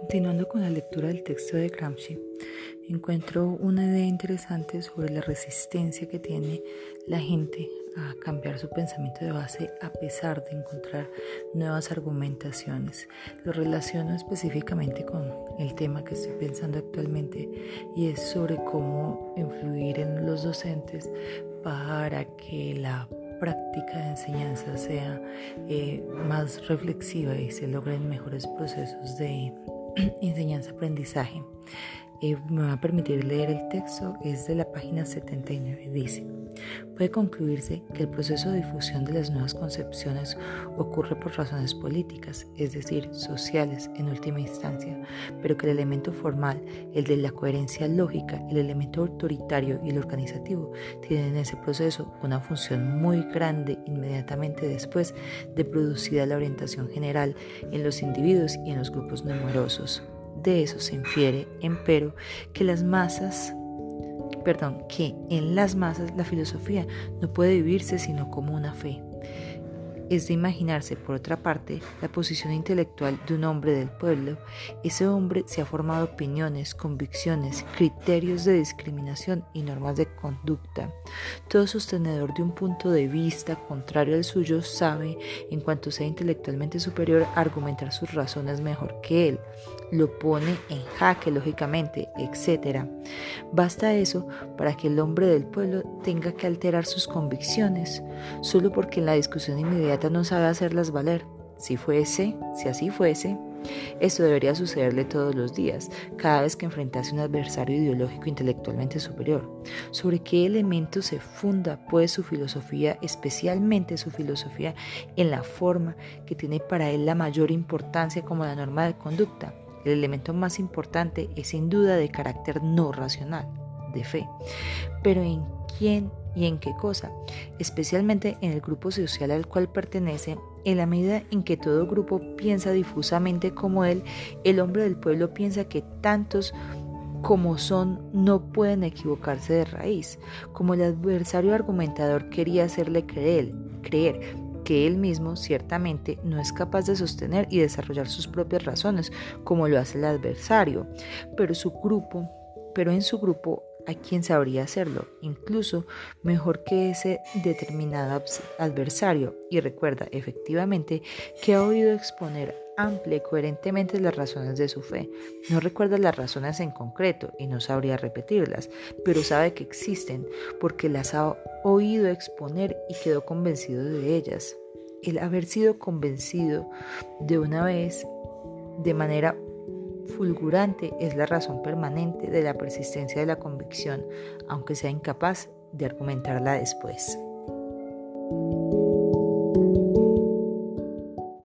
Continuando con la lectura del texto de Gramsci, encuentro una idea interesante sobre la resistencia que tiene la gente a cambiar su pensamiento de base a pesar de encontrar nuevas argumentaciones. Lo relaciono específicamente con el tema que estoy pensando actualmente y es sobre cómo influir en los docentes para que la práctica de enseñanza sea eh, más reflexiva y se logren mejores procesos de enseñanza-aprendizaje. Eh, me va a permitir leer el texto, es de la página 79, dice. Puede concluirse que el proceso de difusión de las nuevas concepciones ocurre por razones políticas, es decir, sociales en última instancia, pero que el elemento formal, el de la coherencia lógica, el elemento autoritario y el organizativo, tienen en ese proceso una función muy grande inmediatamente después de producida la orientación general en los individuos y en los grupos numerosos. De eso se infiere, empero, que las masas perdón, que en las masas la filosofía no puede vivirse sino como una fe. Es de imaginarse, por otra parte, la posición intelectual de un hombre del pueblo. Ese hombre se ha formado opiniones, convicciones, criterios de discriminación y normas de conducta. Todo sostenedor de un punto de vista contrario al suyo sabe, en cuanto sea intelectualmente superior, argumentar sus razones mejor que él lo pone en jaque lógicamente, etc. Basta eso para que el hombre del pueblo tenga que alterar sus convicciones, solo porque en la discusión inmediata no sabe hacerlas valer. Si fuese, si así fuese, esto debería sucederle todos los días, cada vez que enfrentase un adversario ideológico intelectualmente superior. ¿Sobre qué elemento se funda, pues, su filosofía, especialmente su filosofía, en la forma que tiene para él la mayor importancia como la norma de conducta? El elemento más importante es sin duda de carácter no racional, de fe. Pero ¿en quién y en qué cosa? Especialmente en el grupo social al cual pertenece, en la medida en que todo grupo piensa difusamente como él, el hombre del pueblo piensa que tantos como son no pueden equivocarse de raíz, como el adversario argumentador quería hacerle creer, creer que él mismo ciertamente no es capaz de sostener y desarrollar sus propias razones como lo hace el adversario, pero su grupo, pero en su grupo hay quien sabría hacerlo, incluso mejor que ese determinado adversario. Y recuerda efectivamente que ha oído exponer amplia y coherentemente las razones de su fe. No recuerda las razones en concreto y no sabría repetirlas, pero sabe que existen porque las ha oído exponer y quedó convencido de ellas. El haber sido convencido de una vez de manera fulgurante es la razón permanente de la persistencia de la convicción, aunque sea incapaz de argumentarla después.